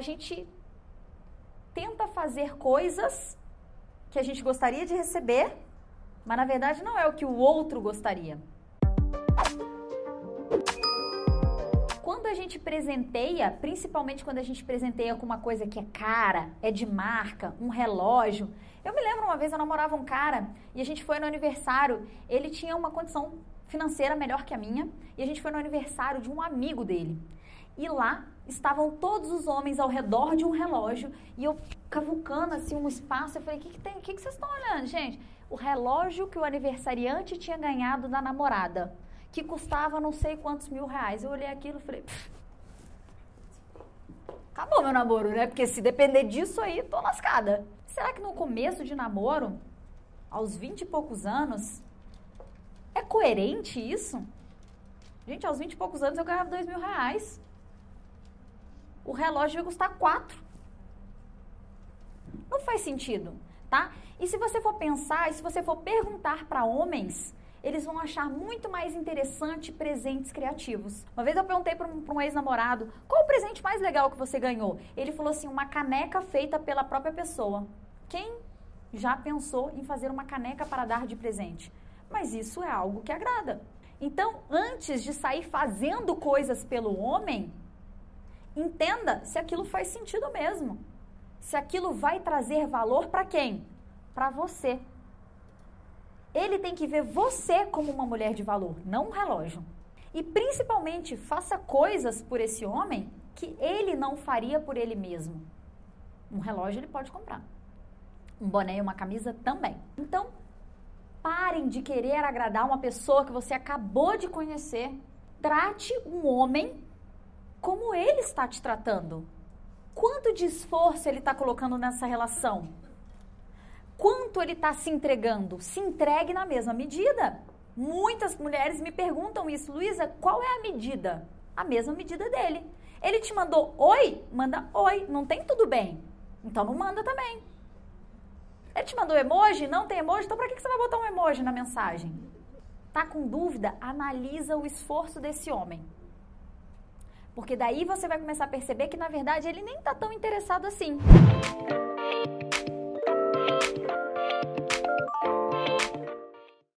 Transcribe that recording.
gente tenta fazer coisas que a gente gostaria de receber, mas na verdade não é o que o outro gostaria. Quando a gente presenteia, principalmente quando a gente presenteia com uma coisa que é cara, é de marca, um relógio. Eu me lembro uma vez eu namorava um cara e a gente foi no aniversário, ele tinha uma condição financeira melhor que a minha e a gente foi no aniversário de um amigo dele. E lá estavam todos os homens ao redor de um relógio e eu cavucando assim um espaço. Eu falei: o que, que tem? O que, que vocês estão olhando, gente? O relógio que o aniversariante tinha ganhado da namorada, que custava não sei quantos mil reais. Eu olhei aquilo e falei: acabou meu namoro, né? Porque se depender disso aí, tô lascada. Será que no começo de namoro, aos 20 e poucos anos, é coerente isso? Gente, aos 20 e poucos anos eu ganhava dois mil reais o relógio vai custar 4. Não faz sentido, tá? E se você for pensar, e se você for perguntar para homens, eles vão achar muito mais interessante presentes criativos. Uma vez eu perguntei para um, um ex-namorado, qual o presente mais legal que você ganhou? Ele falou assim, uma caneca feita pela própria pessoa. Quem já pensou em fazer uma caneca para dar de presente? Mas isso é algo que agrada. Então, antes de sair fazendo coisas pelo homem, entenda se aquilo faz sentido mesmo. Se aquilo vai trazer valor para quem? Para você. Ele tem que ver você como uma mulher de valor, não um relógio. E principalmente, faça coisas por esse homem que ele não faria por ele mesmo. Um relógio ele pode comprar. Um boné e uma camisa também. Então, parem de querer agradar uma pessoa que você acabou de conhecer. Trate um homem como ele está te tratando. Quanto de esforço ele está colocando nessa relação? Quanto ele está se entregando? Se entregue na mesma medida. Muitas mulheres me perguntam isso, Luísa, qual é a medida? A mesma medida dele. Ele te mandou oi? Manda oi. Não tem tudo bem. Então não manda também. Ele te mandou emoji? Não tem emoji? Então para que você vai botar um emoji na mensagem? Tá com dúvida? Analisa o esforço desse homem. Porque daí você vai começar a perceber que na verdade ele nem está tão interessado assim.